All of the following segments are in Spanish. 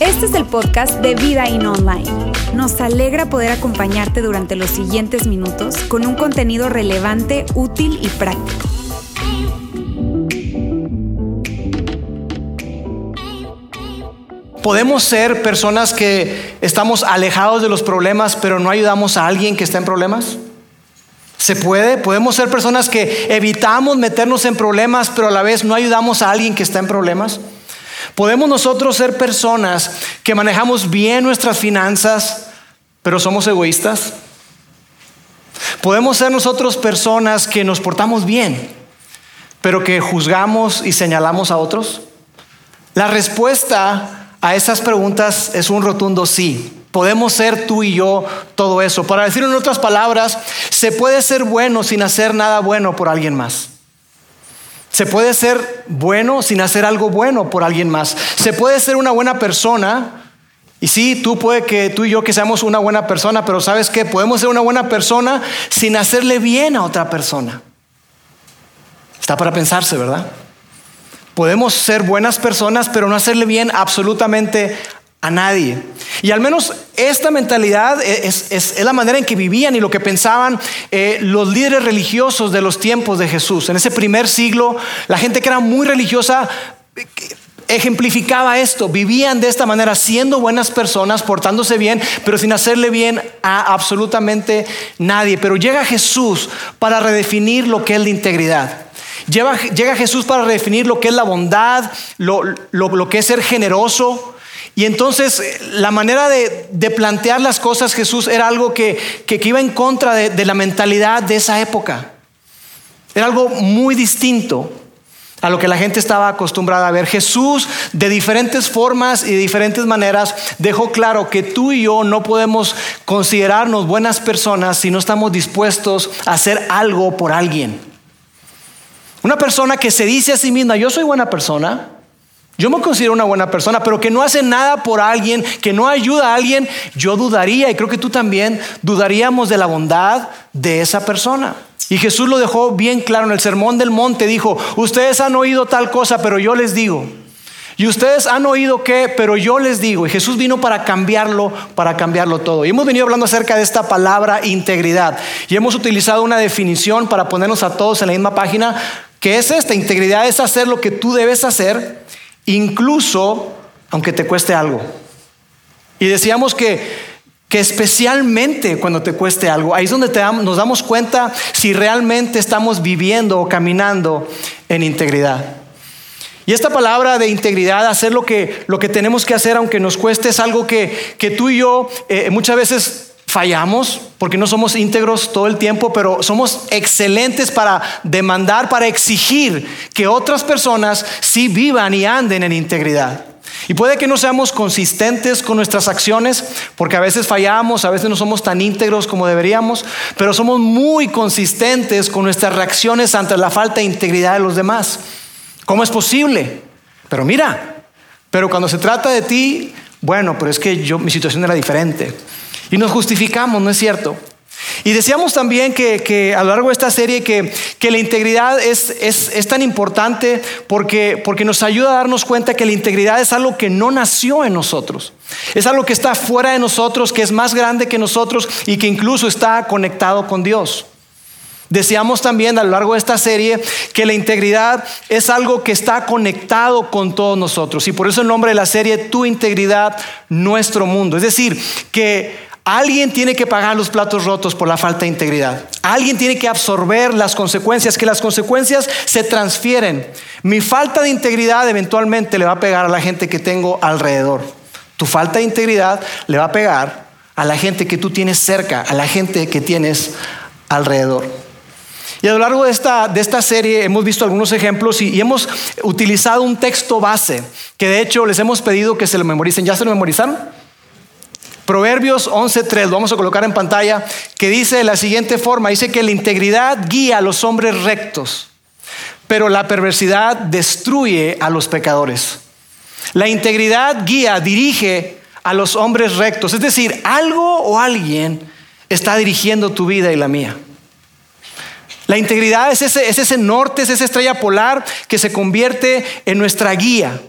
Este es el podcast de Vida In Online. Nos alegra poder acompañarte durante los siguientes minutos con un contenido relevante, útil y práctico. Podemos ser personas que estamos alejados de los problemas, pero no ayudamos a alguien que está en problemas. ¿Se puede? Podemos ser personas que evitamos meternos en problemas, pero a la vez no ayudamos a alguien que está en problemas. Podemos nosotros ser personas que manejamos bien nuestras finanzas, pero somos egoístas. Podemos ser nosotros personas que nos portamos bien, pero que juzgamos y señalamos a otros. La respuesta a esas preguntas es un rotundo sí. Podemos ser tú y yo todo eso. Para decirlo en otras palabras, se puede ser bueno sin hacer nada bueno por alguien más. Se puede ser bueno sin hacer algo bueno por alguien más. Se puede ser una buena persona. Y sí, tú puede que tú y yo que seamos una buena persona, pero ¿sabes qué? Podemos ser una buena persona sin hacerle bien a otra persona. Está para pensarse, ¿verdad? Podemos ser buenas personas, pero no hacerle bien absolutamente a nadie. Y al menos esta mentalidad es, la manera en que vivían y lo que pensaban eh, los líderes religiosos de los tiempos de Jesús. En ese primer siglo, la gente que era muy religiosa eh, ejemplificaba esto, vivían de esta manera, siendo buenas personas, portándose bien, pero sin hacerle bien a absolutamente nadie. Pero llega Jesús para redefinir lo que es la integridad. llega Jesús para redefinir lo que es la bondad, lo que es ser generoso, y entonces la manera de, plantear las cosas Jesús era algo que, iba en contra de, la mentalidad de esa época. Era algo muy distinto a lo que la gente estaba acostumbrada a ver. Jesús de diferentes formas y de diferentes maneras dejó claro que tú y yo no podemos considerarnos buenas personas si no estamos dispuestos a hacer algo por alguien. Una persona que se dice a sí misma, yo soy buena persona, yo me considero una buena persona, pero que no hace nada por alguien, que no ayuda a alguien, yo dudaría, y creo que tú también dudaríamos de la bondad de esa persona. Y Jesús lo dejó bien claro en el Sermón del Monte, dijo, ustedes han oído tal cosa, pero yo les digo. Y ustedes han oído qué, pero yo les digo, y Jesús vino para cambiarlo, para cambiarlo todo. Y hemos venido hablando acerca de esta palabra integridad. Y hemos utilizado una definición para ponernos a todos en la misma página, que es esta, integridad es hacer lo que tú debes hacer incluso aunque te cueste algo. Y decíamos que, especialmente cuando te cueste algo, ahí es donde nos damos cuenta si realmente estamos viviendo o caminando en integridad. Y esta palabra de integridad, hacer lo que, lo que tenemos que hacer aunque nos cueste, es algo que, tú y yo eh, muchas veces Fallamos porque no somos íntegros todo el tiempo, pero somos excelentes para demandar, para exigir que otras personas sí vivan y anden en integridad. Y puede que no seamos consistentes con nuestras acciones, porque a veces fallamos, a veces no somos tan íntegros como deberíamos, pero somos muy consistentes con nuestras reacciones ante la falta de integridad de los demás. ¿Cómo es posible? Pero mira, pero cuando se trata de ti, bueno, pero es que yo mi situación era diferente. Y nos justificamos, ¿no es cierto? Y decíamos también que, a lo largo de esta serie que, la integridad es, es, tan importante porque, porque nos ayuda a darnos cuenta que la integridad es algo que no nació en nosotros. Es algo que está fuera de nosotros, que es más grande que nosotros y que incluso está conectado con Dios. Decíamos también a lo largo de esta serie que la integridad es algo que está conectado con todos nosotros. Y por eso el nombre de la serie, Tu integridad, nuestro mundo. Es decir, que Alguien tiene que pagar los platos rotos por la falta de integridad. Alguien tiene que absorber las consecuencias, que las consecuencias se transfieren. Mi falta de integridad eventualmente le va a pegar a la gente que tengo alrededor. Tu falta de integridad le va a pegar a la gente que tú tienes cerca, a la gente que tienes alrededor. Y a lo largo de esta, de esta serie hemos visto algunos ejemplos y, hemos utilizado un texto base que de hecho les hemos pedido que se lo memoricen. ¿Ya se lo memorizaron? Proverbios 11.3, lo vamos a colocar en pantalla, que dice de la siguiente forma, dice que la integridad guía a los hombres rectos, pero la perversidad destruye a los pecadores. La integridad guía, dirige a los hombres rectos, es decir, algo o alguien está dirigiendo tu vida y la mía. La integridad es ese, es ese norte, es esa estrella polar que se convierte en nuestra guía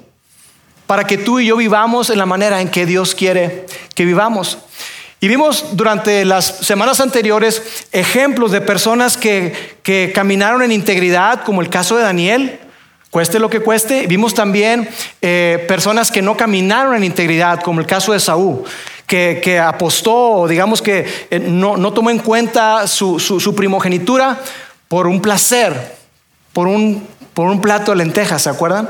para que tú y yo vivamos en la manera en que Dios quiere que vivamos. Y vimos durante las semanas anteriores ejemplos de personas que, que caminaron en integridad, como el caso de Daniel, cueste lo que cueste. Vimos también eh, personas que no caminaron en integridad, como el caso de Saúl. Que, que apostó, digamos que eh, no, no, tomó en cuenta su, su, primogenitura por un placer, por un, por un plato de lentejas, ¿se acuerdan?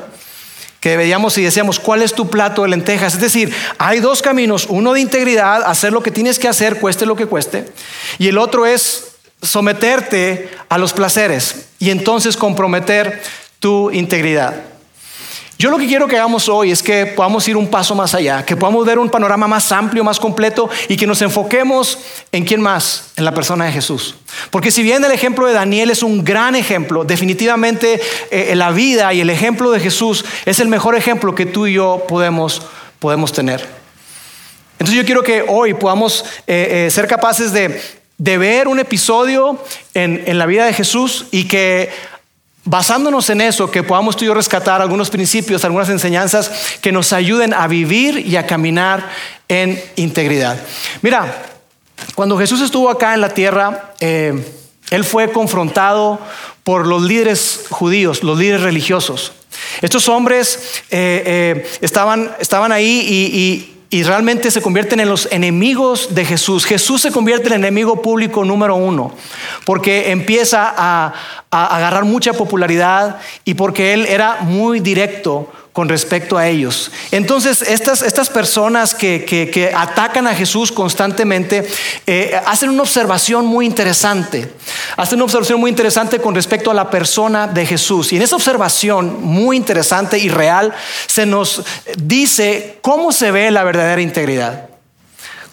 que veíamos y decíamos, ¿cuál es tu plato de lentejas? Es decir, hay dos caminos, uno de integridad, hacer lo que tienes que hacer, cueste lo que cueste, y el otro es someterte a los placeres y entonces comprometer tu integridad. Yo lo que quiero que hagamos hoy es que podamos ir un paso más allá, que podamos ver un panorama más amplio, más completo y que nos enfoquemos en quién más, en la persona de Jesús. Porque si bien el ejemplo de Daniel es un gran ejemplo, definitivamente eh, la vida y el ejemplo de Jesús es el mejor ejemplo que tú y yo podemos, podemos tener. Entonces yo quiero que hoy podamos eh, eh, ser capaces de, de, ver un episodio en, en la vida de Jesús y que basándonos en eso, que podamos tú y yo rescatar algunos principios, algunas enseñanzas que nos ayuden a vivir y a caminar en integridad. Mira, cuando Jesús estuvo acá en la tierra, eh, Él fue confrontado por los líderes judíos, los líderes religiosos. Estos hombres eh, eh, estaban, estaban ahí y, y realmente se convierten en los enemigos de Jesús. Jesús se convierte en el enemigo público número uno, porque empieza a, a agarrar mucha popularidad y porque él era muy directo con respecto a ellos. Entonces, estas, estas personas que, que, atacan a Jesús constantemente eh, hacen una observación muy interesante. Hacen una observación muy interesante con respecto a la persona de Jesús. Y en esa observación muy interesante y real se nos dice cómo se ve la verdadera integridad.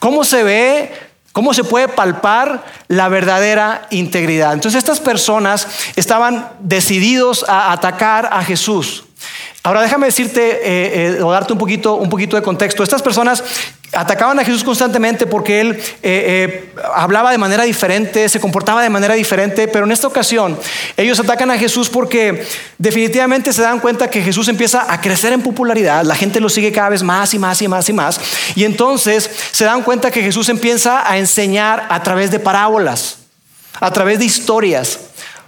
Cómo se ve ¿Cómo se puede palpar la verdadera integridad? Entonces estas personas estaban decididos a atacar a Jesús. Ahora déjame decirte eh, eh, o darte un poquito, un poquito de contexto. Estas personas atacaban a Jesús constantemente porque él eh, hablaba de manera diferente, se comportaba de manera diferente, pero en esta ocasión ellos atacan a Jesús porque definitivamente se dan cuenta que Jesús empieza a crecer en popularidad, la gente lo sigue cada vez más y más y más y más, y entonces se dan cuenta que Jesús empieza a enseñar a través de parábolas, a través de historias,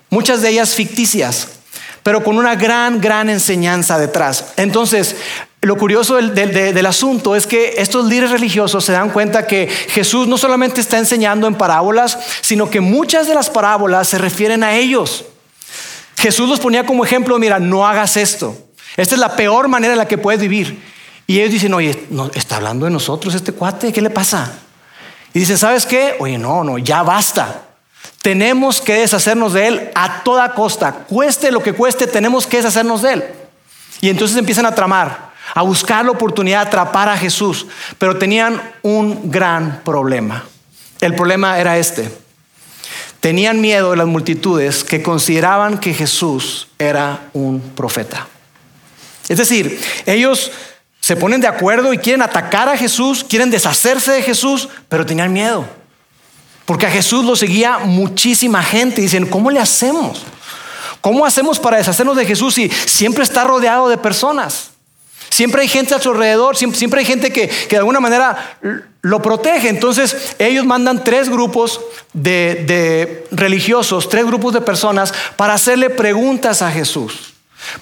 muchas de ellas ficticias pero con una gran, gran enseñanza detrás. Entonces, lo curioso del, asunto es que estos líderes religiosos se dan cuenta que Jesús no solamente está enseñando en parábolas, sino que muchas de las parábolas se refieren a ellos. Jesús los ponía como ejemplo, mira, no hagas esto. Esta es la peor manera en la que puedes vivir. Y ellos dicen, oye, no, está hablando de nosotros este cuate, ¿qué le pasa? Y dicen, ¿sabes qué? Oye, no, no, ya basta. Tenemos que deshacernos de él a toda costa. Cueste lo que cueste, tenemos que deshacernos de él. Y entonces empiezan a tramar, a buscar la oportunidad de atrapar a Jesús. Pero tenían un gran problema. El problema era este. Tenían miedo de las multitudes que consideraban que Jesús era un profeta. Es decir, ellos se ponen de acuerdo y quieren atacar a Jesús, quieren deshacerse de Jesús, pero tenían miedo. Porque a Jesús lo seguía muchísima gente. Dicen, ¿cómo le hacemos? ¿Cómo hacemos para deshacernos de Jesús si siempre está rodeado de personas? Siempre hay gente a su alrededor, siempre, hay gente que, de alguna manera lo protege. Entonces ellos mandan tres grupos de, de religiosos, tres grupos de personas para hacerle preguntas a Jesús.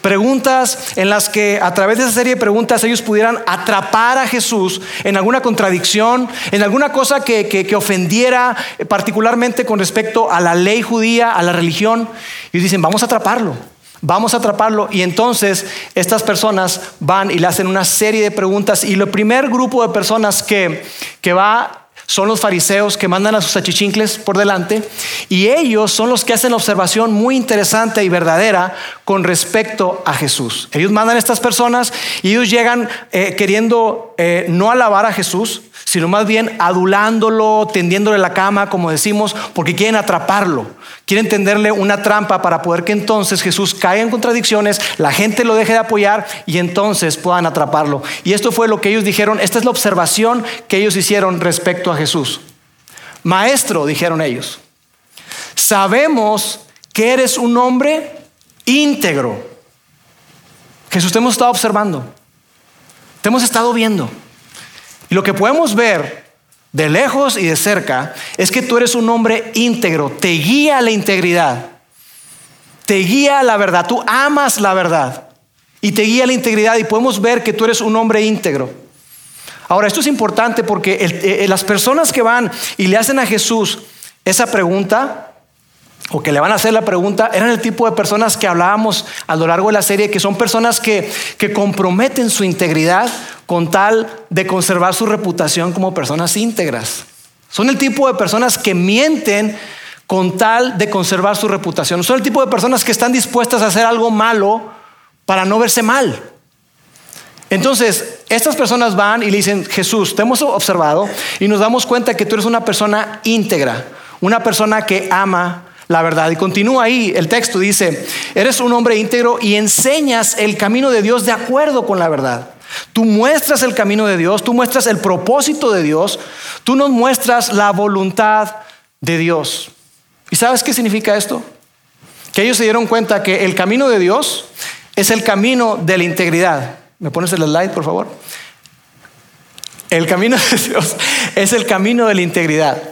Preguntas en las que a través de esa serie de preguntas ellos pudieran atrapar a Jesús en alguna contradicción, en alguna cosa que, ofendiera particularmente con respecto a la ley judía, a la religión. Y dicen, vamos a atraparlo, vamos a atraparlo. Y entonces estas personas van y le hacen una serie de preguntas. Y el primer grupo de personas que, que va son los fariseos que mandan a sus achichincles por delante y ellos son los que hacen observación muy interesante y verdadera con respecto a Jesús. Ellos mandan a estas personas y ellos llegan eh, queriendo eh, no alabar a Jesús, sino más bien adulándolo, tendiéndole la cama, como decimos, porque quieren atraparlo. Quieren tenderle una trampa para poder que entonces Jesús caiga en contradicciones, la gente lo deje de apoyar y entonces puedan atraparlo. Y esto fue lo que ellos dijeron, esta es la observación que ellos hicieron respecto a Jesús. Maestro, dijeron ellos, sabemos que eres un hombre íntegro. Jesús, te hemos estado observando, te hemos estado viendo. Y lo que podemos ver de lejos y de cerca es que tú eres un hombre íntegro, te guía la integridad, te guía la verdad, tú amas la verdad y te guía la integridad y podemos ver que tú eres un hombre íntegro. Ahora, esto es importante porque eh, las personas que van y le hacen a Jesús esa pregunta, o que le van a hacer la pregunta, eran el tipo de personas que hablábamos a lo largo de la serie, que son personas que, que comprometen su integridad con tal de conservar su reputación como personas íntegras. Son el tipo de personas que mienten con tal de conservar su reputación. Son el tipo de personas que están dispuestas a hacer algo malo para no verse mal. Entonces, estas personas van y le dicen, Jesús, te hemos observado y nos damos cuenta que tú eres una persona íntegra, una persona que ama la verdad. Y continúa ahí, el texto dice, eres un hombre íntegro y enseñas el camino de Dios de acuerdo con la verdad. Tú muestras el camino de Dios, tú muestras el propósito de Dios, tú nos muestras la voluntad de Dios. ¿Y sabes qué significa esto? Que ellos se dieron cuenta que el camino de Dios es el camino de la integridad. ¿Me pones el slide, por favor? El camino de Dios es el camino de la integridad.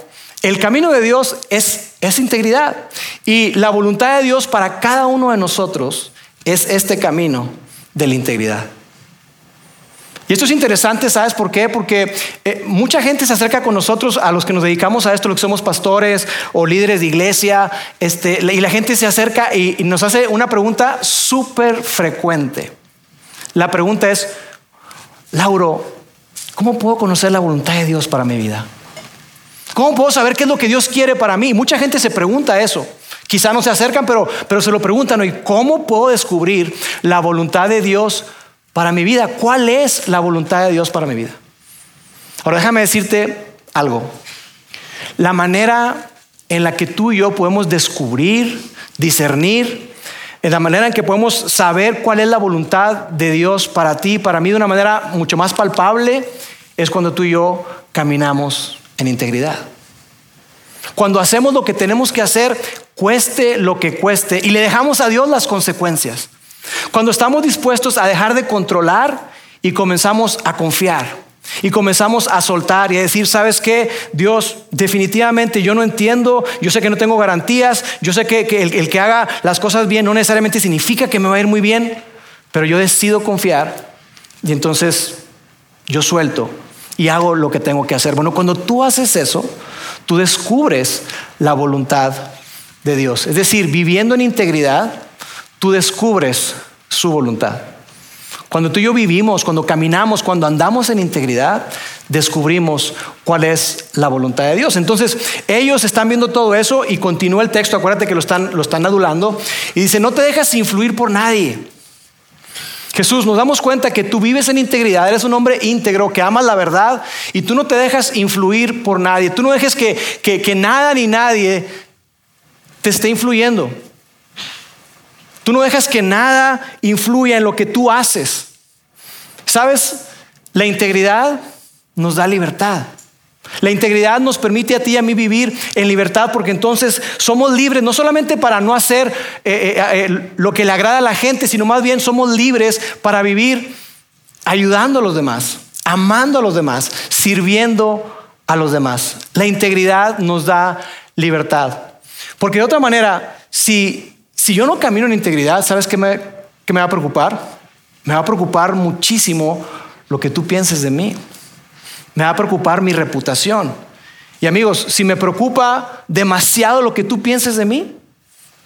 El camino de Dios es, es integridad. Y la voluntad de Dios para cada uno de nosotros es este camino de la integridad. Y esto es interesante, ¿sabes por qué? Porque eh, mucha gente se acerca con nosotros, a los que nos dedicamos a esto, los que somos pastores o líderes de iglesia, este, y la gente se acerca y, y nos hace una pregunta súper frecuente. La pregunta es, Lauro, ¿cómo puedo conocer la voluntad de Dios para mi vida? ¿Cómo puedo saber qué es lo que Dios quiere para mí? Mucha gente se pregunta eso. Quizá no se acercan, pero, pero se lo preguntan. ¿Y cómo puedo descubrir la voluntad de Dios para mi vida? ¿Cuál es la voluntad de Dios para mi vida? Ahora déjame decirte algo. La manera en la que tú y yo podemos descubrir, discernir, en la manera en que podemos saber cuál es la voluntad de Dios para ti y para mí de una manera mucho más palpable, es cuando tú y yo caminamos en integridad. Cuando hacemos lo que tenemos que hacer, cueste lo que cueste, y le dejamos a Dios las consecuencias. Cuando estamos dispuestos a dejar de controlar y comenzamos a confiar. Y comenzamos a soltar y a decir, ¿sabes qué? Dios, definitivamente yo no entiendo, yo sé que no tengo garantías, yo sé que, el, el, que haga las cosas bien no necesariamente significa que me va a ir muy bien, pero yo decido confiar y entonces yo suelto y hago lo que tengo que hacer. Bueno, cuando tú haces eso, tú descubres la voluntad de Dios. Es decir, viviendo en integridad, tú descubres su voluntad. Cuando tú y yo vivimos, cuando caminamos, cuando andamos en integridad, descubrimos cuál es la voluntad de Dios. Entonces, ellos están viendo todo eso y continúa el texto, acuérdate que lo están, lo están adulando, y dice, no te dejas influir por nadie. Jesús, nos damos cuenta que tú vives en integridad, eres un hombre íntegro, que amas la verdad y tú no te dejas influir por nadie. Tú no dejes que, que, que nada ni nadie te esté influyendo. Tú no dejas que nada influya en lo que tú haces. ¿Sabes? La integridad nos da libertad. La integridad nos permite a ti y a mí vivir en libertad porque entonces somos libres, no solamente para no hacer eh, eh, eh, lo que le agrada a la gente, sino más bien somos libres para vivir ayudando a los demás, amando a los demás, sirviendo a los demás. La integridad nos da libertad. Porque de otra manera, si, si yo no camino en integridad, ¿sabes qué me, qué me va a preocupar? Me va a preocupar muchísimo lo que tú pienses de mí. Me va a preocupar mi reputación. Y amigos, si me preocupa demasiado lo que tú pienses de mí,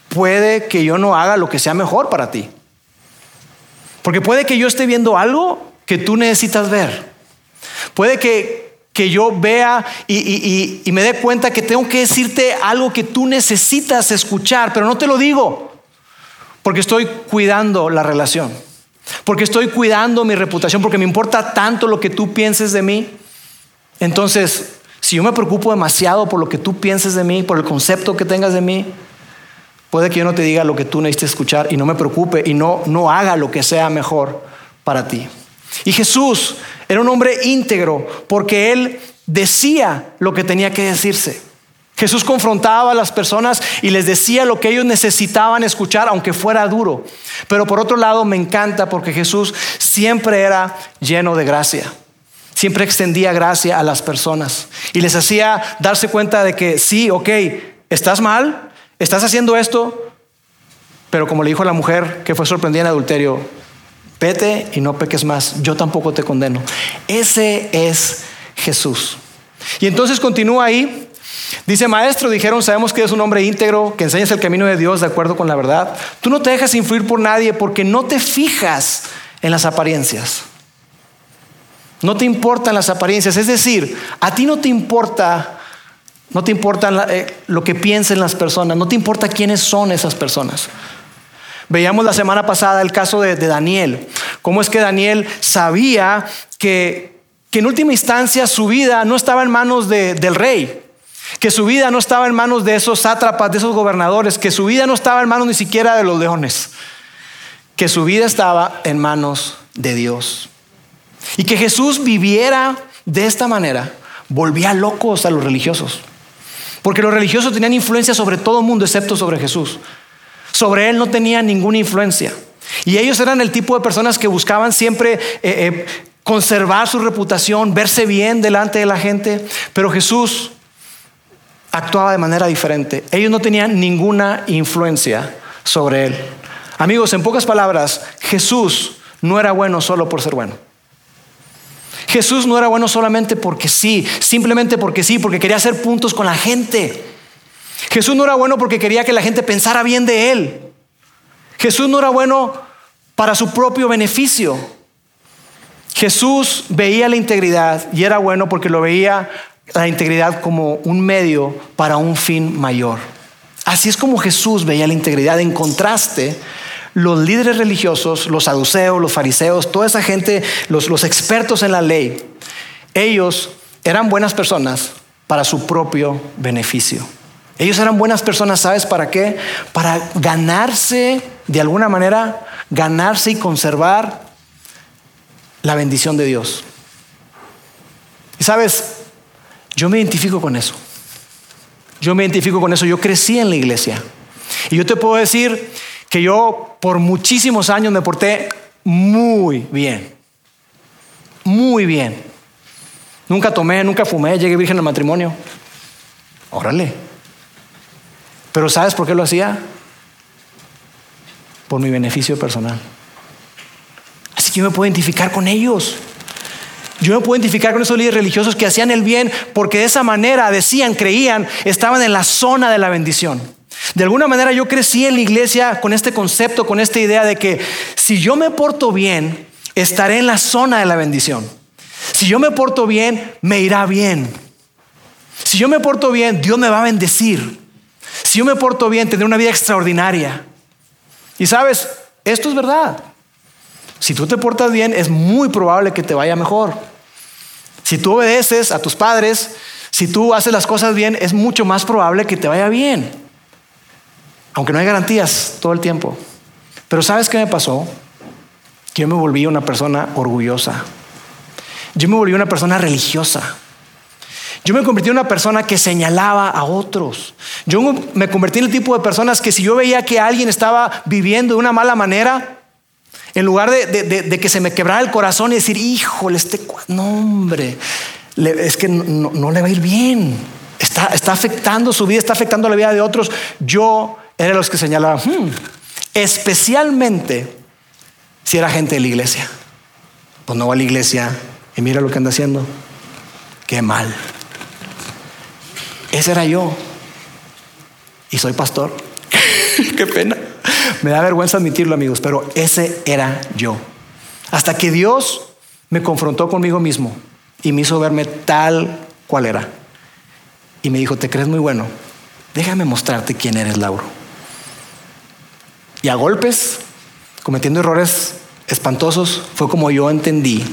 puede que yo no haga lo que sea mejor para ti. Porque puede que yo esté viendo algo que tú necesitas ver. Puede que, que yo vea y, y, y, me dé cuenta que tengo que decirte algo que tú necesitas escuchar, pero no te lo digo. Porque estoy cuidando la relación. Porque estoy cuidando mi reputación. Porque me importa tanto lo que tú pienses de mí. Entonces, si yo me preocupo demasiado por lo que tú pienses de mí, por el concepto que tengas de mí, puede que yo no te diga lo que tú necesites escuchar y no me preocupe y no, no haga lo que sea mejor para ti. Y Jesús era un hombre íntegro porque él decía lo que tenía que decirse. Jesús confrontaba a las personas y les decía lo que ellos necesitaban escuchar, aunque fuera duro. Pero por otro lado, me encanta porque Jesús siempre era lleno de gracia. Siempre extendía gracia a las personas y les hacía darse cuenta de que sí, ok, estás mal, estás haciendo esto, pero como le dijo a la mujer que fue sorprendida en adulterio, vete y no peques más, yo tampoco te condeno. Ese es Jesús. Y entonces continúa ahí Dice, maestro, dijeron, sabemos que eres un hombre íntegro, que enseñas el camino de Dios de acuerdo con la verdad. Tú no te dejas influir por nadie porque no te fijas en las apariencias. No te importan las apariencias. Es decir, a ti no te importa, no te importa eh, lo que piensen las personas, no te importa quiénes son esas personas. Veíamos la semana pasada el caso de, Daniel. Cómo es que Daniel sabía que, en última instancia su vida no estaba en manos del rey que su vida no estaba en manos de esos sátrapas, de esos gobernadores, que su vida no estaba en manos ni siquiera de los leones, que su vida estaba en manos de Dios. Y que Jesús viviera de esta manera volvía locos a los religiosos, porque los religiosos tenían influencia sobre todo el mundo excepto sobre Jesús. Sobre él no tenía ninguna influencia. Y ellos eran el tipo de personas que buscaban siempre eh, eh, conservar su reputación, verse bien delante de la gente, pero Jesús actuaba de manera diferente. Ellos no tenían ninguna influencia sobre él. Amigos, en pocas palabras, Jesús no era bueno solo por ser bueno. Jesús no era bueno solamente porque sí, simplemente porque sí, porque quería hacer puntos con la gente. Jesús no era bueno porque quería que la gente pensara bien de él. Jesús no era bueno para su propio beneficio. Jesús veía la integridad y era bueno porque lo veía la integridad como un medio para un fin mayor. Así es como Jesús veía la integridad. En contraste, los líderes religiosos, los saduceos, los fariseos, toda esa gente, los, expertos en la ley, ellos eran buenas personas para su propio beneficio. Ellos eran buenas personas, ¿sabes para qué? Para ganarse, de alguna manera, ganarse y conservar la bendición de Dios. Y sabes, yo me identifico con eso. Yo me identifico con eso. Yo crecí en la iglesia. Y yo te puedo decir que yo por muchísimos años me porté muy bien. Muy bien. Nunca tomé, nunca fumé, llegué virgen al matrimonio. Órale. Pero ¿sabes por qué lo hacía? Por mi beneficio personal. Así que yo me puedo identificar con ellos. Yo me puedo identificar con esos líderes religiosos que hacían el bien porque de esa manera decían, creían, estaban en la zona de la bendición. De alguna manera yo crecí en la iglesia con este concepto, con esta idea de que si yo me porto bien, estaré en la zona de la bendición. Si yo me porto bien, me irá bien. Si yo me porto bien, Dios me va a bendecir. Si yo me porto bien, tendré una vida extraordinaria. Y sabes, esto es verdad. Si tú te portas bien, es muy probable que te vaya mejor. Si tú obedeces a tus padres, si tú haces las cosas bien, es mucho más probable que te vaya bien. Aunque no hay garantías todo el tiempo. Pero ¿sabes qué me pasó? Yo me volví una persona orgullosa. Yo me volví una persona religiosa. Yo me convertí en una persona que señalaba a otros. Yo me convertí en el tipo de personas que si yo veía que alguien estaba viviendo de una mala manera, en lugar de, que se me quebrara el corazón y decir, híjole, este no, hombre, es que no, le va a ir bien. Está, está, afectando su vida, está afectando la vida de otros. Yo era de los que señalaba, hmm, especialmente si era gente de la iglesia. Pues no va a la iglesia y mira lo que anda haciendo. Qué mal. Ese era yo. Y soy pastor. Qué pena. Me da vergüenza admitirlo, amigos, pero ese era yo. Hasta que Dios me confrontó conmigo mismo y me hizo verme tal cual era. Y me dijo, ¿te crees muy bueno? Déjame mostrarte quién eres, Lauro. Y a golpes, cometiendo errores espantosos, fue como yo entendí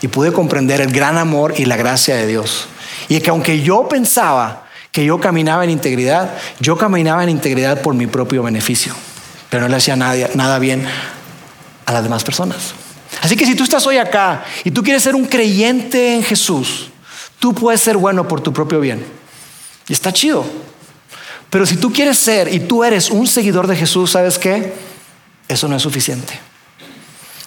y pude comprender el gran amor y la gracia de Dios. Y que aunque yo pensaba que yo caminaba en integridad, yo caminaba en integridad por mi propio beneficio pero no le hacía nada, nada bien a las demás personas. Así que si tú estás hoy acá y tú quieres ser un creyente en Jesús, tú puedes ser bueno por tu propio bien. Y está chido. Pero si tú quieres ser y tú eres un seguidor de Jesús, ¿sabes qué? Eso no es suficiente.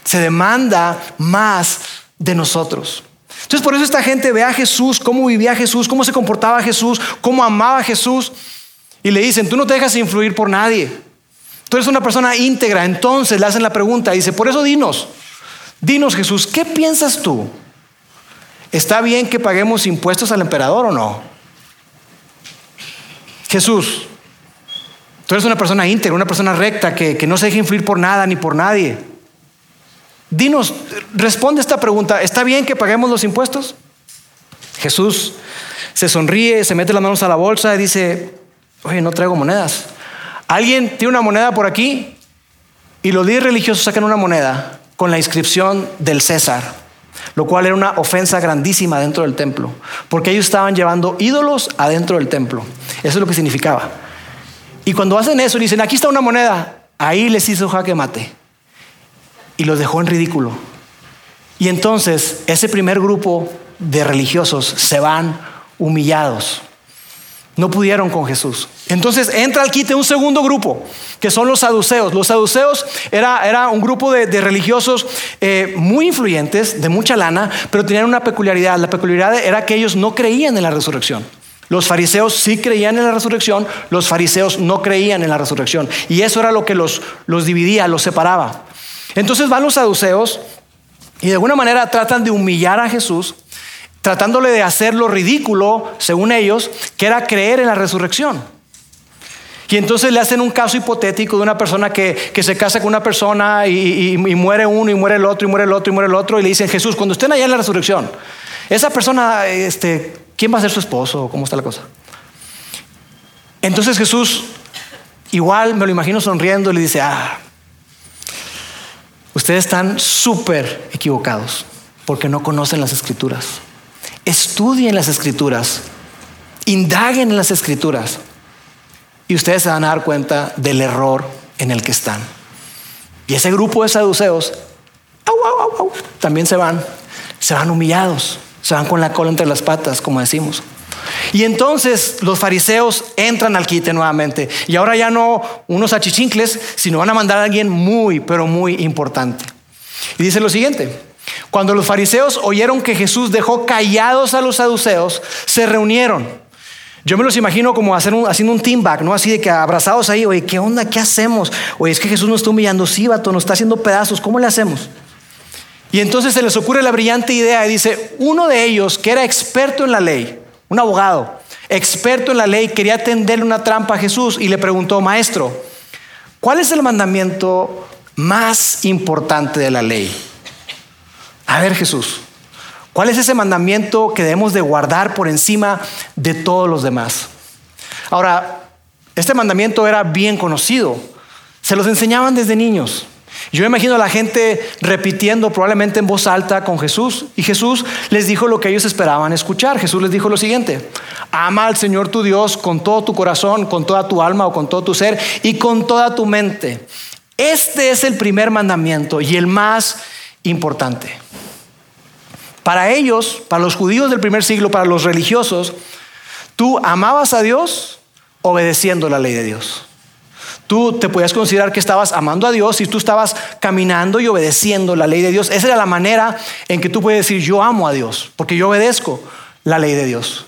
Se demanda más de nosotros. Entonces por eso esta gente ve a Jesús, cómo vivía Jesús, cómo se comportaba Jesús, cómo amaba Jesús. Y le dicen, tú no te dejas influir por nadie. Tú eres una persona íntegra. Entonces le hacen la pregunta, dice, por eso dinos, dinos Jesús, ¿qué piensas tú? ¿Está bien que paguemos impuestos al emperador o no? Jesús, tú eres una persona íntegra, una persona recta, que, que no se deja influir por nada ni por nadie. Dinos, responde esta pregunta, ¿está bien que paguemos los impuestos? Jesús se sonríe, se mete las manos a la bolsa y dice, oye, no traigo monedas. ¿Alguien tiene una moneda por aquí? Y los líderes religiosos sacan una moneda con la inscripción del César lo cual era una ofensa grandísima dentro del templo, porque ellos estaban llevando ídolos adentro del templo. Eso es lo que significaba. Y cuando hacen eso y dicen, aquí está una moneda, ahí les hizo jaque mate y los dejó en ridículo. Y entonces ese primer grupo de religiosos se van humillados. No pudieron con Jesús. Entonces entra al quite un segundo grupo, que son los saduceos. Los saduceos era, era un grupo de, religiosos eh, muy influyentes, de mucha lana, pero tenían una peculiaridad. La peculiaridad era que ellos no creían en la resurrección. Los fariseos sí creían en la resurrección, los fariseos no creían en la resurrección. Y eso era lo que los, los dividía, los separaba. Entonces van los saduceos y de alguna manera tratan de humillar a Jesús tratándole de hacerlo ridículo, según ellos, que era creer en la resurrección. Y entonces le hacen un caso hipotético de una persona que, se casa con una persona y, muere uno y muere el otro y muere el otro y muere el otro y le dicen, Jesús, cuando estén allá en la resurrección, esa persona, este, ¿quién va a ser su esposo? ¿Cómo está la cosa? Entonces Jesús, igual me lo imagino sonriendo, le dice, ah, ustedes están súper equivocados porque no conocen las escrituras. Estudien las escrituras, indaguen en las escrituras y ustedes se van a dar cuenta del error en el que están. Y ese grupo de saduceos también se van, se van humillados, se van con la cola entre las patas, como decimos. Y entonces los fariseos entran al quite nuevamente. Y ahora ya no unos achichincles, sino van a mandar a alguien muy, pero muy importante. Y dice lo siguiente. Cuando los fariseos oyeron que Jesús dejó callados a los saduceos, se reunieron. Yo me los imagino como haciendo un team back, ¿no? Así de que abrazados ahí, oye, ¿qué onda? ¿Qué hacemos? Oye, es que Jesús nos está humillando, sí, vato, nos está haciendo pedazos, ¿cómo le hacemos? Y entonces se les ocurre la brillante idea y dice, uno de ellos, que era experto en la ley, un abogado, experto en la ley, quería tenderle una trampa a Jesús y le preguntó, maestro, ¿cuál es el mandamiento más importante de la ley? A ver Jesús, ¿cuál es ese mandamiento que debemos de guardar por encima de todos los demás? Ahora, este mandamiento era bien conocido, se los enseñaban desde niños. Yo imagino a la gente repitiendo probablemente en voz alta con Jesús y Jesús les dijo lo que ellos esperaban escuchar. Jesús les dijo lo siguiente, ama al Señor tu Dios con todo tu corazón, con toda tu alma o con todo tu ser y con toda tu mente. Este es el primer mandamiento y el más importante. Para ellos, para los judíos del primer siglo, para los religiosos, tú amabas a Dios obedeciendo la ley de Dios. Tú te podías considerar que estabas amando a Dios y tú estabas caminando y obedeciendo la ley de Dios. Esa era la manera en que tú puedes decir yo amo a Dios, porque yo obedezco la ley de Dios.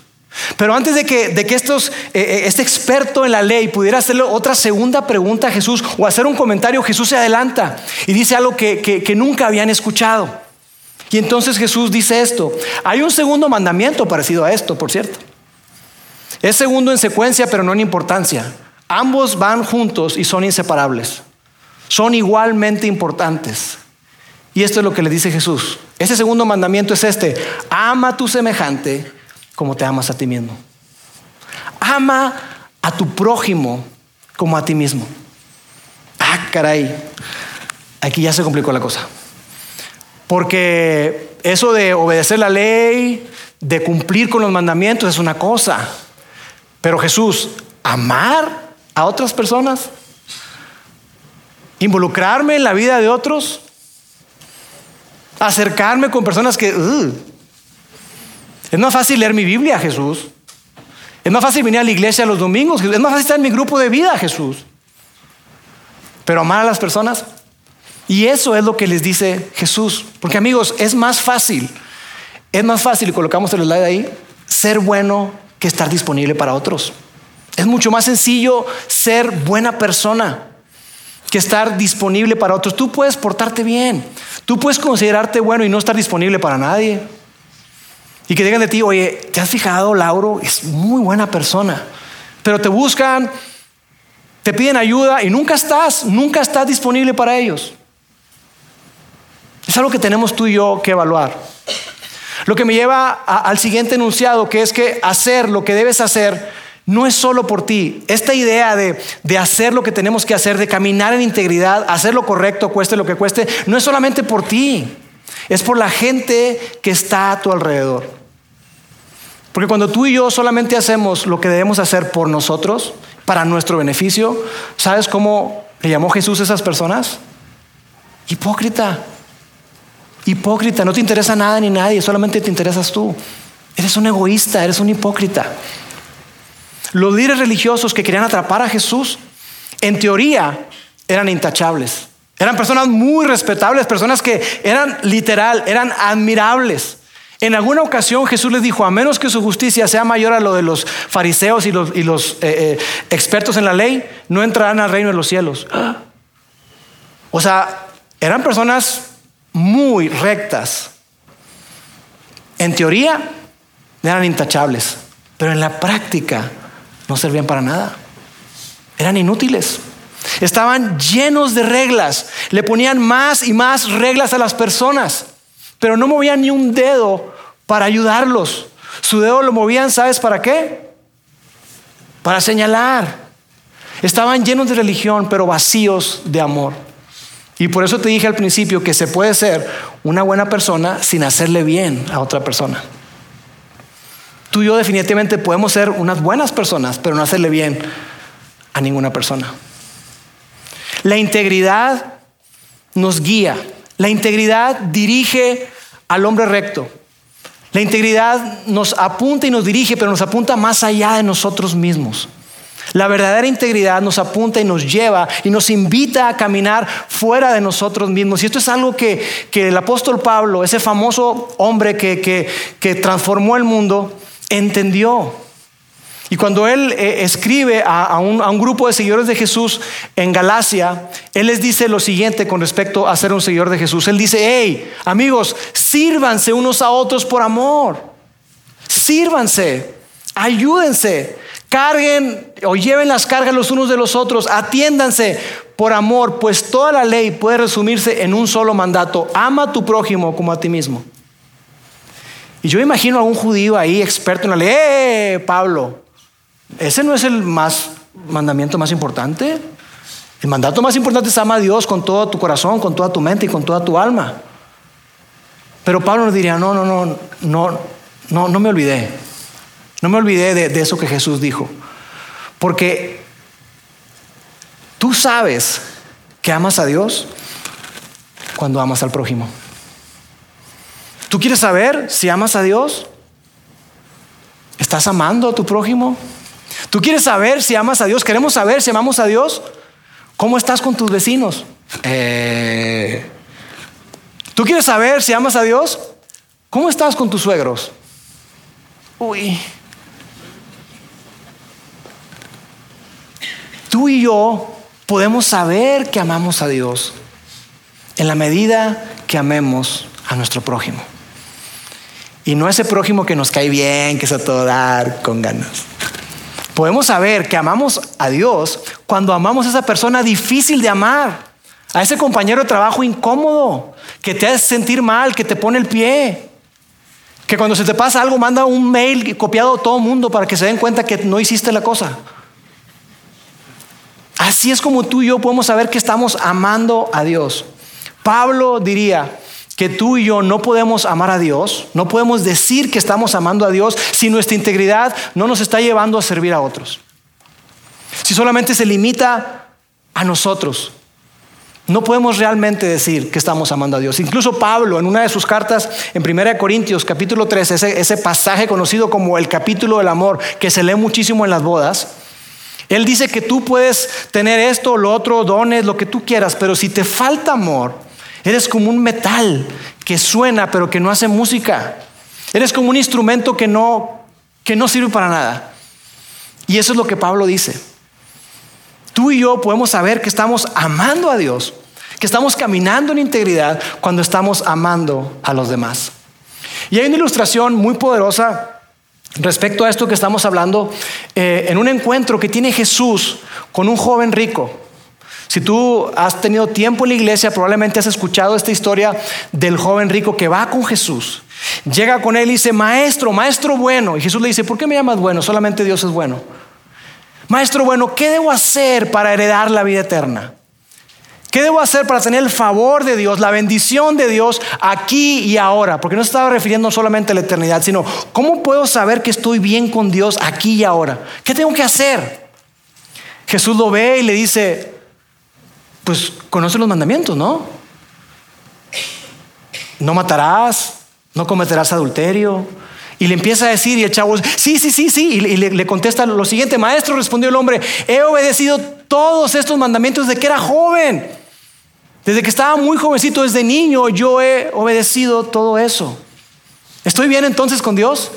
Pero antes de que, de que estos, eh, eh, este experto en la ley pudiera hacerle otra segunda pregunta a Jesús o hacer un comentario, Jesús se adelanta y dice algo que, que nunca habían escuchado. Y entonces Jesús dice esto. Hay un segundo mandamiento parecido a esto, por cierto. Es segundo en secuencia, pero no en importancia. Ambos van juntos y son inseparables. Son igualmente importantes. Y esto es lo que le dice Jesús. Ese segundo mandamiento es este. Ama a tu semejante como te amas a ti mismo. Ama a tu prójimo como a ti mismo. Ah, caray. Aquí ya se complicó la cosa. Porque eso de obedecer la ley, de cumplir con los mandamientos es una cosa. Pero Jesús, amar a otras personas, involucrarme en la vida de otros, acercarme con personas que... es más fácil leer mi Biblia, Jesús. Es más fácil venir a la iglesia los domingos. Es más fácil estar en mi grupo de vida, Jesús. Pero amar a las personas. Y eso es lo que les dice Jesús. Porque amigos, es más fácil. Es más fácil, y colocamos el slide ahí, ser bueno que estar disponible para otros. Es mucho más sencillo ser buena persona que estar disponible para otros. Tú puedes portarte bien. Tú puedes considerarte bueno y no estar disponible para nadie. Y que digan de ti, oye, ¿te has fijado, Lauro? Es muy buena persona. Pero te buscan, te piden ayuda y nunca estás, nunca estás disponible para ellos. Es algo que tenemos tú y yo que evaluar. Lo que me lleva al siguiente enunciado, que es que hacer lo que debes hacer no es solo por ti. Esta idea de, de, hacer lo que tenemos que hacer, de caminar en integridad, hacer lo correcto, cueste lo que cueste, no es solamente por ti. Es por la gente que está a tu alrededor. Porque cuando tú y yo solamente hacemos lo que debemos hacer por nosotros, para nuestro beneficio, ¿sabes cómo le llamó Jesús a esas personas? Hipócrita. Hipócrita, no te interesa nada ni nadie, solamente te interesas tú. Eres un egoísta, eres un hipócrita. Los líderes religiosos que querían atrapar a Jesús, en teoría, eran intachables. Eran personas muy respetables, personas que eran literal, eran admirables. En alguna ocasión Jesús les dijo, a menos que su justicia sea mayor a lo de los fariseos y los, eh, eh, expertos en la ley, no entrarán al reino de los cielos. O sea, eran personas muy rectas. En teoría, eran intachables, pero en la práctica no servían para nada. Eran inútiles. Estaban llenos de reglas. Le ponían más y más reglas a las personas, pero no movían ni un dedo para ayudarlos. Su dedo lo movían, ¿sabes para qué? Para señalar. Estaban llenos de religión, pero vacíos de amor. Y por eso te dije al principio que se puede ser una buena persona sin hacerle bien a otra persona. Tú y yo definitivamente podemos ser unas buenas personas, pero no hacerle bien a ninguna persona. La integridad nos guía. La integridad dirige al hombre recto. La integridad nos apunta y nos dirige, pero nos apunta más allá de nosotros mismos. La verdadera integridad nos apunta y nos lleva y nos invita a caminar fuera de nosotros mismos. Y esto es algo que, el apóstol Pablo, ese famoso hombre que, que transformó el mundo, entendió. Y cuando él eh, escribe a, un, grupo de seguidores de Jesús en Galacia, él les dice lo siguiente con respecto a ser un seguidor de Jesús. Él dice, hey, amigos, sírvanse unos a otros por amor. Sírvanse, ayúdense, carguen o lleven las cargas los unos de los otros, atiéndanse por amor, pues toda la ley puede resumirse en un solo mandato. Ama a tu prójimo como a ti mismo. Y yo imagino a un judío ahí experto en la ley, ¡eh, Pablo! Ese no es el más mandamiento más importante. El mandato más importante es ama a Dios con todo tu corazón, con toda tu mente y con toda tu alma. Pero Pablo nos diría, no, no, no, no, no, no me olvidé. No me olvidé de, de eso que Jesús dijo. Porque tú sabes que amas a Dios cuando amas al prójimo. ¿Tú quieres saber si amas a Dios? ¿Estás amando a tu prójimo? ¿Tú quieres saber si amas a Dios? ¿Queremos saber si amamos a Dios? ¿Cómo estás con tus vecinos? Eh, ¿Tú quieres saber si amas a Dios? ¿Cómo estás con tus suegros? Uy. Tú y yo podemos saber que amamos a Dios en la medida que amemos a nuestro prójimo. Y no ese prójimo que nos cae bien, que es a todo dar con ganas. Podemos saber que amamos a Dios cuando amamos a esa persona difícil de amar, a ese compañero de trabajo incómodo, que te hace sentir mal, que te pone el pie, que cuando se te pasa algo manda un mail copiado a todo el mundo para que se den cuenta que no hiciste la cosa. Así es como tú y yo podemos saber que estamos amando a Dios. Pablo diría, que tú y yo no podemos amar a Dios, no podemos decir que estamos amando a Dios si nuestra integridad no nos está llevando a servir a otros. Si solamente se limita a nosotros. no podemos realmente decir que estamos amando a Dios. Incluso Pablo, en una de sus cartas, en 1 Corintios, capítulo 3, ese, ese pasaje conocido como el capítulo del amor, que se lee muchísimo en las bodas, él dice que tú puedes tener esto, lo otro, dones, lo que tú quieras, pero si te falta amor, eres como un metal que suena pero que no hace música. Eres como un instrumento que no, que no sirve para nada. Y eso es lo que Pablo dice. Tú y yo podemos saber que estamos amando a Dios, que estamos caminando en integridad cuando estamos amando a los demás. Y hay una ilustración muy poderosa respecto a esto que estamos hablando eh, en un encuentro que tiene Jesús con un joven rico. Si tú has tenido tiempo en la iglesia, probablemente has escuchado esta historia del joven rico que va con Jesús. Llega con él y dice, maestro, maestro bueno. Y Jesús le dice, ¿por qué me llamas bueno? Solamente Dios es bueno. Maestro bueno, ¿qué debo hacer para heredar la vida eterna? ¿Qué debo hacer para tener el favor de Dios, la bendición de Dios aquí y ahora? Porque no se estaba refiriendo solamente a la eternidad, sino ¿cómo puedo saber que estoy bien con Dios aquí y ahora? ¿Qué tengo que hacer? Jesús lo ve y le dice, pues conoce los mandamientos, ¿no? No matarás, no cometerás adulterio. Y le empieza a decir, y el chavo, sí, sí, sí, sí. Y le, le, contesta lo siguiente, maestro, respondió el hombre, he obedecido todos estos mandamientos desde que era joven. Desde que estaba muy jovencito, desde niño, yo he obedecido todo eso. ¿Estoy bien entonces con Dios?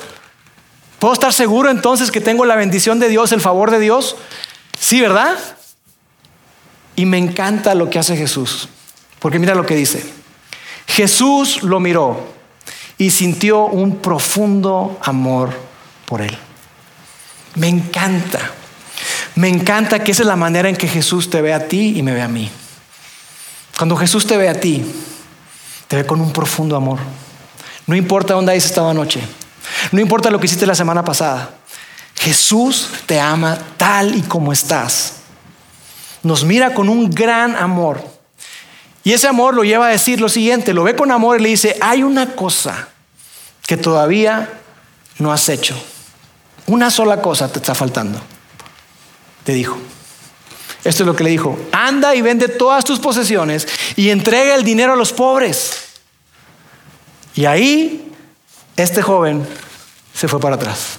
¿Puedo estar seguro entonces que tengo la bendición de Dios, el favor de Dios? Sí, ¿verdad? Y me encanta lo que hace Jesús. Porque mira lo que dice. Jesús lo miró y sintió un profundo amor por él. Me encanta. Me encanta que esa es la manera en que Jesús te ve a ti y me ve a mí. Cuando Jesús te ve a ti, te ve con un profundo amor. No importa dónde hayas estado anoche. No importa lo que hiciste la semana pasada. Jesús te ama tal y como estás. Nos mira con un gran amor. Y ese amor lo lleva a decir lo siguiente, lo ve con amor y le dice, hay una cosa que todavía no has hecho. Una sola cosa te está faltando. Te dijo. Esto es lo que le dijo, anda y vende todas tus posesiones y entrega el dinero a los pobres. Y ahí este joven se fue para atrás.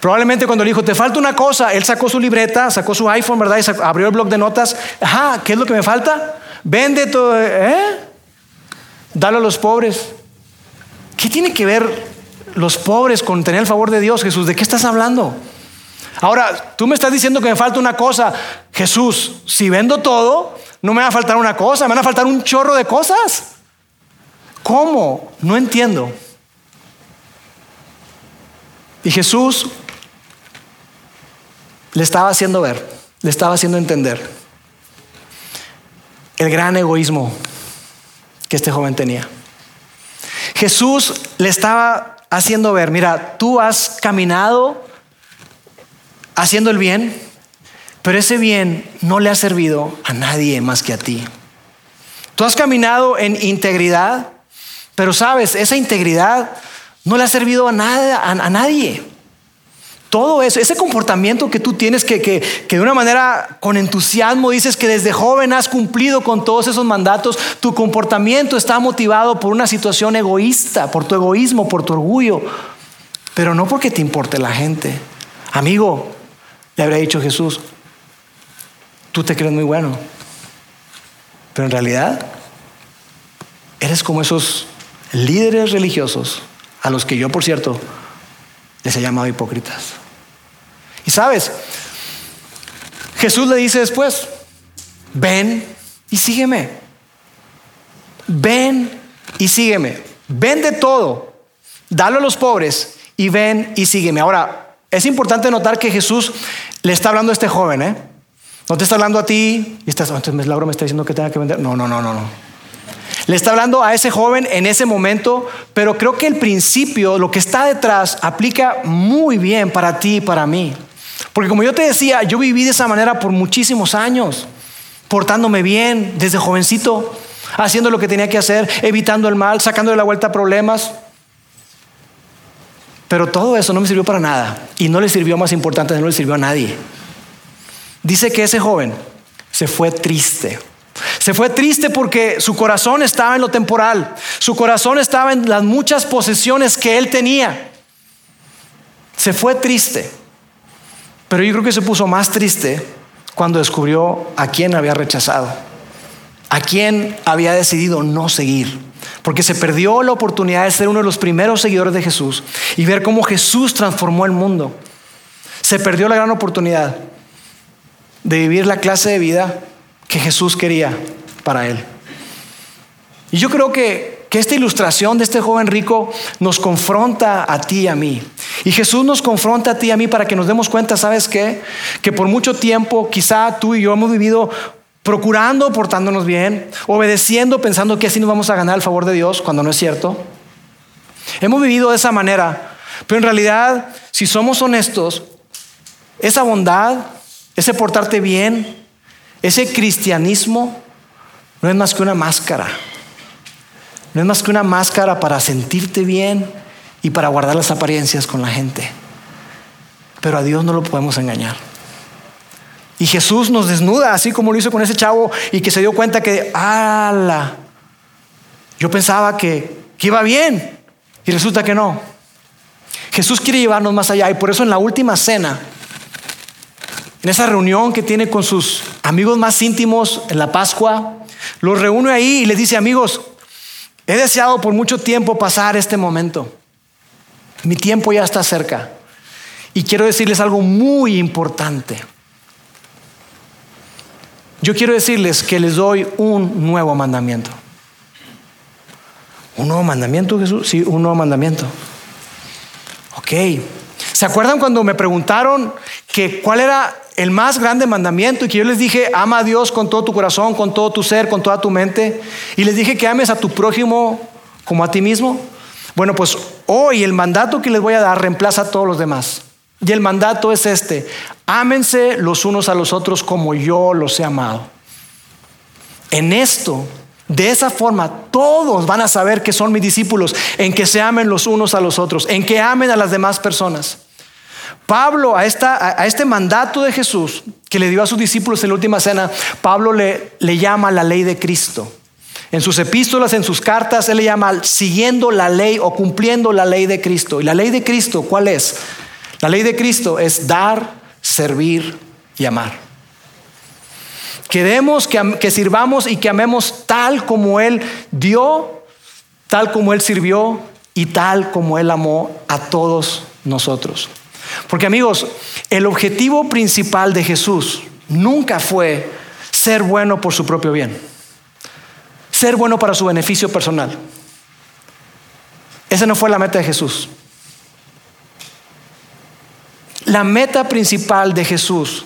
Probablemente cuando le dijo, te falta una cosa, él sacó su libreta, sacó su iPhone, ¿verdad? Y abrió el blog de notas. Ajá, ¿qué es lo que me falta? Vende todo, ¿eh? Dale a los pobres. ¿Qué tiene que ver los pobres con tener el favor de Dios, Jesús? ¿De qué estás hablando? Ahora, tú me estás diciendo que me falta una cosa. Jesús, si vendo todo, no me va a faltar una cosa, me van a faltar un chorro de cosas. ¿Cómo? No entiendo. Y Jesús le estaba haciendo ver, le estaba haciendo entender el gran egoísmo que este joven tenía. Jesús le estaba haciendo ver, mira, tú has caminado haciendo el bien, pero ese bien no le ha servido a nadie más que a ti. Tú has caminado en integridad, pero sabes, esa integridad no le ha servido a, nada, a, nadie. Todo eso, ese comportamiento que tú tienes que, que, que, de una manera con entusiasmo dices que desde joven has cumplido con todos esos mandatos, tu comportamiento está motivado por una situación egoísta, por tu egoísmo, por tu orgullo, pero no porque te importe la gente. Amigo, le habría dicho Jesús, tú te crees muy bueno, pero en realidad eres como esos líderes religiosos a los que yo, por cierto, les he llamado hipócritas. Y sabes, Jesús le dice después, ven y sígueme. Ven y sígueme. Vende todo, dalo a los pobres y ven y sígueme. Ahora, es importante notar que Jesús le está hablando a este joven, ¿eh? No te está hablando a ti y estás, entonces Laura me está diciendo que tenga que vender. No, no, no, no, no. Le está hablando a ese joven en ese momento, pero creo que el principio, lo que está detrás, aplica muy bien para ti y para mí. Porque como yo te decía, yo viví de esa manera por muchísimos años, portándome bien desde jovencito, haciendo lo que tenía que hacer, evitando el mal, sacando de la vuelta problemas. Pero todo eso no me sirvió para nada. Y no le sirvió más importante, no le sirvió a nadie. Dice que ese joven se fue triste. Se fue triste porque su corazón estaba en lo temporal, su corazón estaba en las muchas posesiones que él tenía. Se fue triste, pero yo creo que se puso más triste cuando descubrió a quién había rechazado, a quién había decidido no seguir, porque se perdió la oportunidad de ser uno de los primeros seguidores de Jesús y ver cómo Jesús transformó el mundo. Se perdió la gran oportunidad de vivir la clase de vida que Jesús quería para él. Y yo creo que, que, esta ilustración de este joven rico nos confronta a ti y a mí. Y Jesús nos confronta a ti y a mí para que nos demos cuenta, ¿sabes qué? Que por mucho tiempo quizá tú y yo hemos vivido procurando, portándonos bien, obedeciendo, pensando que así nos vamos a ganar el favor de Dios, cuando no es cierto. Hemos vivido de esa manera, pero en realidad, si somos honestos, esa bondad, ese portarte bien, ese cristianismo no es más que una máscara. No es más que una máscara para sentirte bien y para guardar las apariencias con la gente. Pero a Dios no lo podemos engañar. Y Jesús nos desnuda, así como lo hizo con ese chavo y que se dio cuenta que, ala, yo pensaba que, que iba bien y resulta que no. Jesús quiere llevarnos más allá y por eso en la última cena, en esa reunión que tiene con sus amigos más íntimos en la Pascua, los reúne ahí y les dice, amigos, he deseado por mucho tiempo pasar este momento. Mi tiempo ya está cerca. Y quiero decirles algo muy importante. Yo quiero decirles que les doy un nuevo mandamiento. ¿Un nuevo mandamiento, Jesús? Sí, un nuevo mandamiento. Ok. ¿Se acuerdan cuando me preguntaron que cuál era el más grande mandamiento y que yo les dije, ama a Dios con todo tu corazón, con todo tu ser, con toda tu mente? Y les dije que ames a tu prójimo como a ti mismo. Bueno, pues hoy el mandato que les voy a dar reemplaza a todos los demás. Y el mandato es este, ámense los unos a los otros como yo los he amado. En esto, de esa forma, todos van a saber que son mis discípulos, en que se amen los unos a los otros, en que amen a las demás personas. Pablo, a, esta, a este mandato de Jesús que le dio a sus discípulos en la última cena, Pablo le, le llama la ley de Cristo. En sus epístolas, en sus cartas, él le llama siguiendo la ley o cumpliendo la ley de Cristo. ¿Y la ley de Cristo cuál es? La ley de Cristo es dar, servir y amar. Queremos que, que sirvamos y que amemos tal como Él dio, tal como Él sirvió y tal como Él amó a todos nosotros. Porque amigos, el objetivo principal de Jesús nunca fue ser bueno por su propio bien, ser bueno para su beneficio personal. Esa no fue la meta de Jesús. La meta principal de Jesús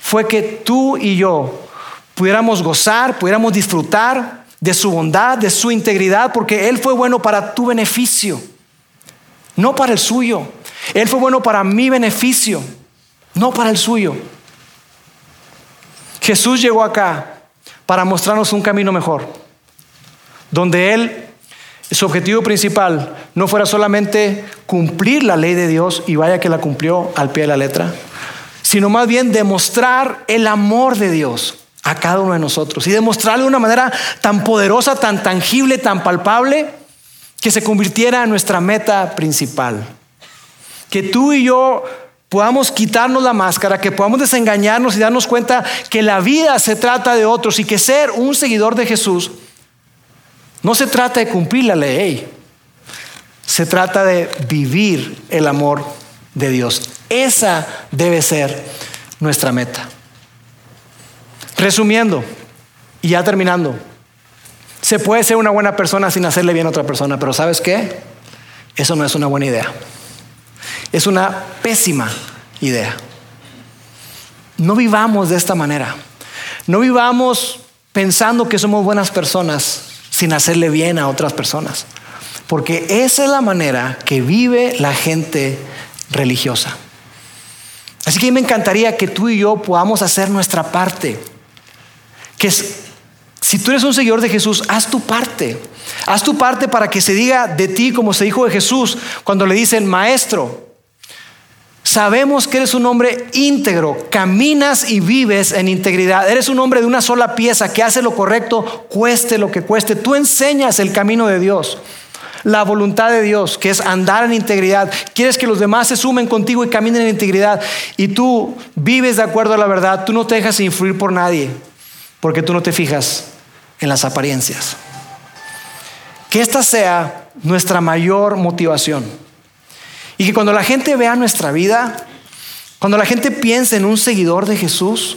fue que tú y yo pudiéramos gozar, pudiéramos disfrutar de su bondad, de su integridad, porque Él fue bueno para tu beneficio, no para el suyo. Él fue bueno para mi beneficio, no para el suyo. Jesús llegó acá para mostrarnos un camino mejor, donde Él, su objetivo principal, no fuera solamente cumplir la ley de Dios, y vaya que la cumplió al pie de la letra, sino más bien demostrar el amor de Dios a cada uno de nosotros y demostrarlo de una manera tan poderosa, tan tangible, tan palpable, que se convirtiera en nuestra meta principal que tú y yo podamos quitarnos la máscara, que podamos desengañarnos y darnos cuenta que la vida se trata de otros y que ser un seguidor de Jesús no se trata de cumplir la ley, se trata de vivir el amor de Dios. Esa debe ser nuestra meta. Resumiendo y ya terminando, se puede ser una buena persona sin hacerle bien a otra persona, pero ¿sabes qué? Eso no es una buena idea. Es una pésima idea. No vivamos de esta manera. No vivamos pensando que somos buenas personas sin hacerle bien a otras personas. Porque esa es la manera que vive la gente religiosa. Así que me encantaría que tú y yo podamos hacer nuestra parte. Que si tú eres un seguidor de Jesús, haz tu parte. Haz tu parte para que se diga de ti como se dijo de Jesús cuando le dicen, maestro, Sabemos que eres un hombre íntegro, caminas y vives en integridad. Eres un hombre de una sola pieza que hace lo correcto, cueste lo que cueste. Tú enseñas el camino de Dios, la voluntad de Dios, que es andar en integridad. Quieres que los demás se sumen contigo y caminen en integridad. Y tú vives de acuerdo a la verdad. Tú no te dejas influir por nadie, porque tú no te fijas en las apariencias. Que esta sea nuestra mayor motivación y que cuando la gente vea nuestra vida, cuando la gente piense en un seguidor de Jesús,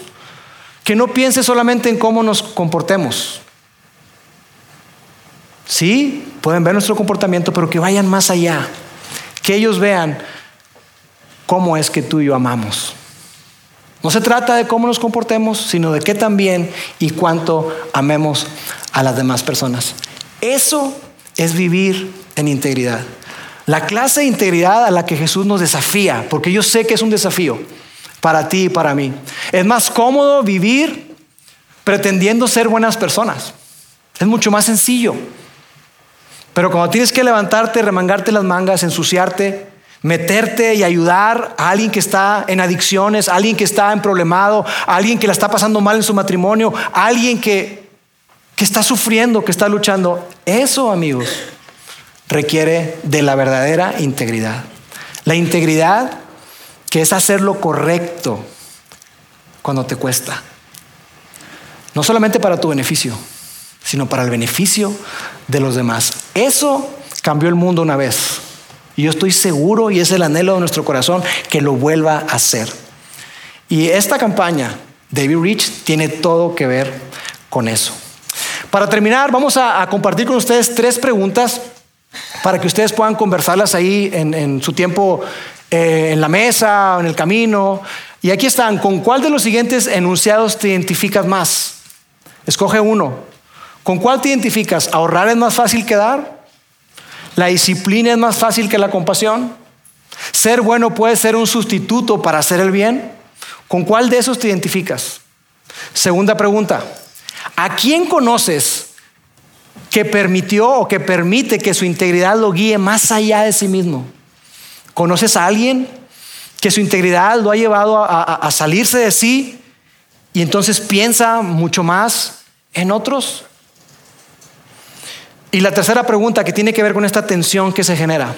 que no piense solamente en cómo nos comportemos. Sí, pueden ver nuestro comportamiento, pero que vayan más allá. Que ellos vean cómo es que tú y yo amamos. No se trata de cómo nos comportemos, sino de qué también y cuánto amemos a las demás personas. Eso es vivir en integridad. La clase de integridad a la que Jesús nos desafía, porque yo sé que es un desafío para ti y para mí. Es más cómodo vivir pretendiendo ser buenas personas. Es mucho más sencillo. Pero cuando tienes que levantarte, remangarte las mangas, ensuciarte, meterte y ayudar a alguien que está en adicciones, a alguien que está en problemado, a alguien que la está pasando mal en su matrimonio, a alguien que, que está sufriendo, que está luchando, eso, amigos, requiere de la verdadera integridad. La integridad que es hacer lo correcto cuando te cuesta. No solamente para tu beneficio, sino para el beneficio de los demás. Eso cambió el mundo una vez. Y yo estoy seguro, y es el anhelo de nuestro corazón, que lo vuelva a hacer. Y esta campaña, David Rich, tiene todo que ver con eso. Para terminar, vamos a, compartir con ustedes tres preguntas para que ustedes puedan conversarlas ahí en, su tiempo eh, en la mesa en el camino. Y aquí están, ¿con cuál de los siguientes enunciados te identificas más? Escoge uno. ¿Con cuál te identificas? ¿Ahorrar es más fácil que dar? ¿La disciplina es más fácil que la compasión? ¿Ser bueno puede ser un sustituto para hacer el bien? ¿Con cuál de esos te identificas? Segunda pregunta. ¿A quién conoces que permitió o que permite que su integridad lo guíe más allá de sí mismo. ¿Conoces a alguien que su integridad lo ha llevado a, salirse de sí y entonces piensa mucho más en otros? Y la tercera pregunta que tiene que ver con esta tensión que se genera.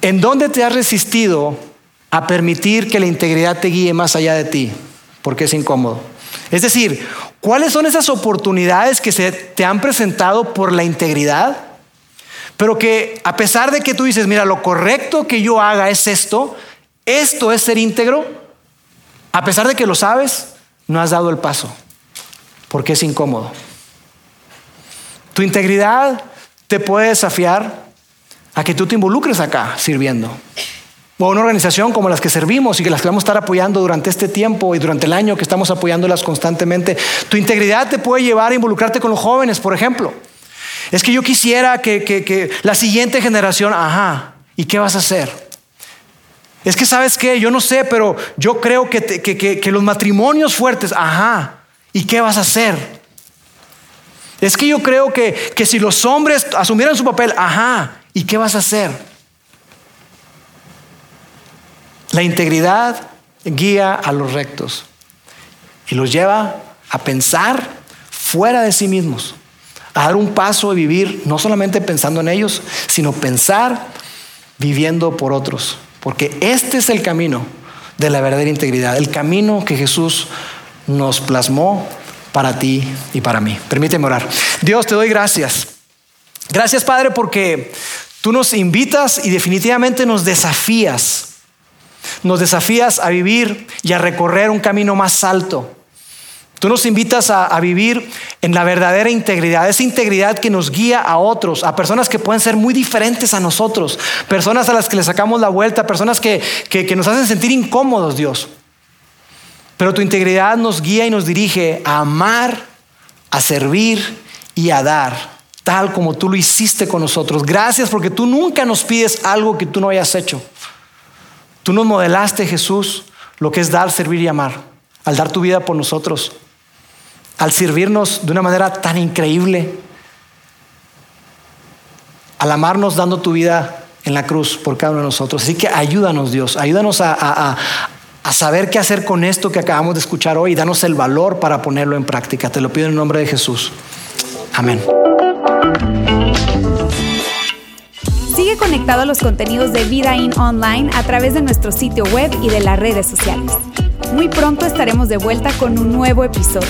¿En dónde te has resistido a permitir que la integridad te guíe más allá de ti? Porque es incómodo. Es decir, ¿cuáles son esas oportunidades que se te han presentado por la integridad? Pero que a pesar de que tú dices, mira, lo correcto que yo haga es esto, esto es ser íntegro, a pesar de que lo sabes, no has dado el paso, porque es incómodo. Tu integridad te puede desafiar a que tú te involucres acá sirviendo o una organización como las que servimos y que las que vamos a estar apoyando durante este tiempo y durante el año que estamos apoyándolas constantemente, tu integridad te puede llevar a involucrarte con los jóvenes, por ejemplo. Es que yo quisiera que, la siguiente generación, ajá, ¿y qué vas a hacer? Es que sabes qué, yo no sé, pero yo creo que, que los matrimonios fuertes, ajá, ¿y qué vas a hacer? Es que yo creo que, que si los hombres asumieran su papel, ajá, ¿y qué vas a hacer? La integridad guía a los rectos y los lleva a pensar fuera de sí mismos, a dar un paso y vivir no solamente pensando en ellos, sino pensar viviendo por otros. Porque este es el camino de la verdadera integridad, el camino que Jesús nos plasmó para ti y para mí. Permíteme orar. Dios, te doy gracias. Gracias, Padre, porque tú nos invitas y definitivamente nos desafías nos desafías a vivir y a recorrer un camino más alto. Tú nos invitas a, vivir en la verdadera integridad, esa integridad que nos guía a otros, a personas que pueden ser muy diferentes a nosotros, personas a las que le sacamos la vuelta, personas que, que nos hacen sentir incómodos, Dios. Pero tu integridad nos guía y nos dirige a amar, a servir y a dar, tal como tú lo hiciste con nosotros. Gracias porque tú nunca nos pides algo que tú no hayas hecho. Tú nos modelaste, Jesús, lo que es dar, servir y amar, al dar tu vida por nosotros, al servirnos de una manera tan increíble, al amarnos dando tu vida en la cruz por cada uno de nosotros. Así que ayúdanos Dios, ayúdanos a, a saber qué hacer con esto que acabamos de escuchar hoy y danos el valor para ponerlo en práctica. Te lo pido en el nombre de Jesús. Amén. Sigue conectado a los contenidos de Vida In Online a través de nuestro sitio web y de las redes sociales. Muy pronto estaremos de vuelta con un nuevo episodio.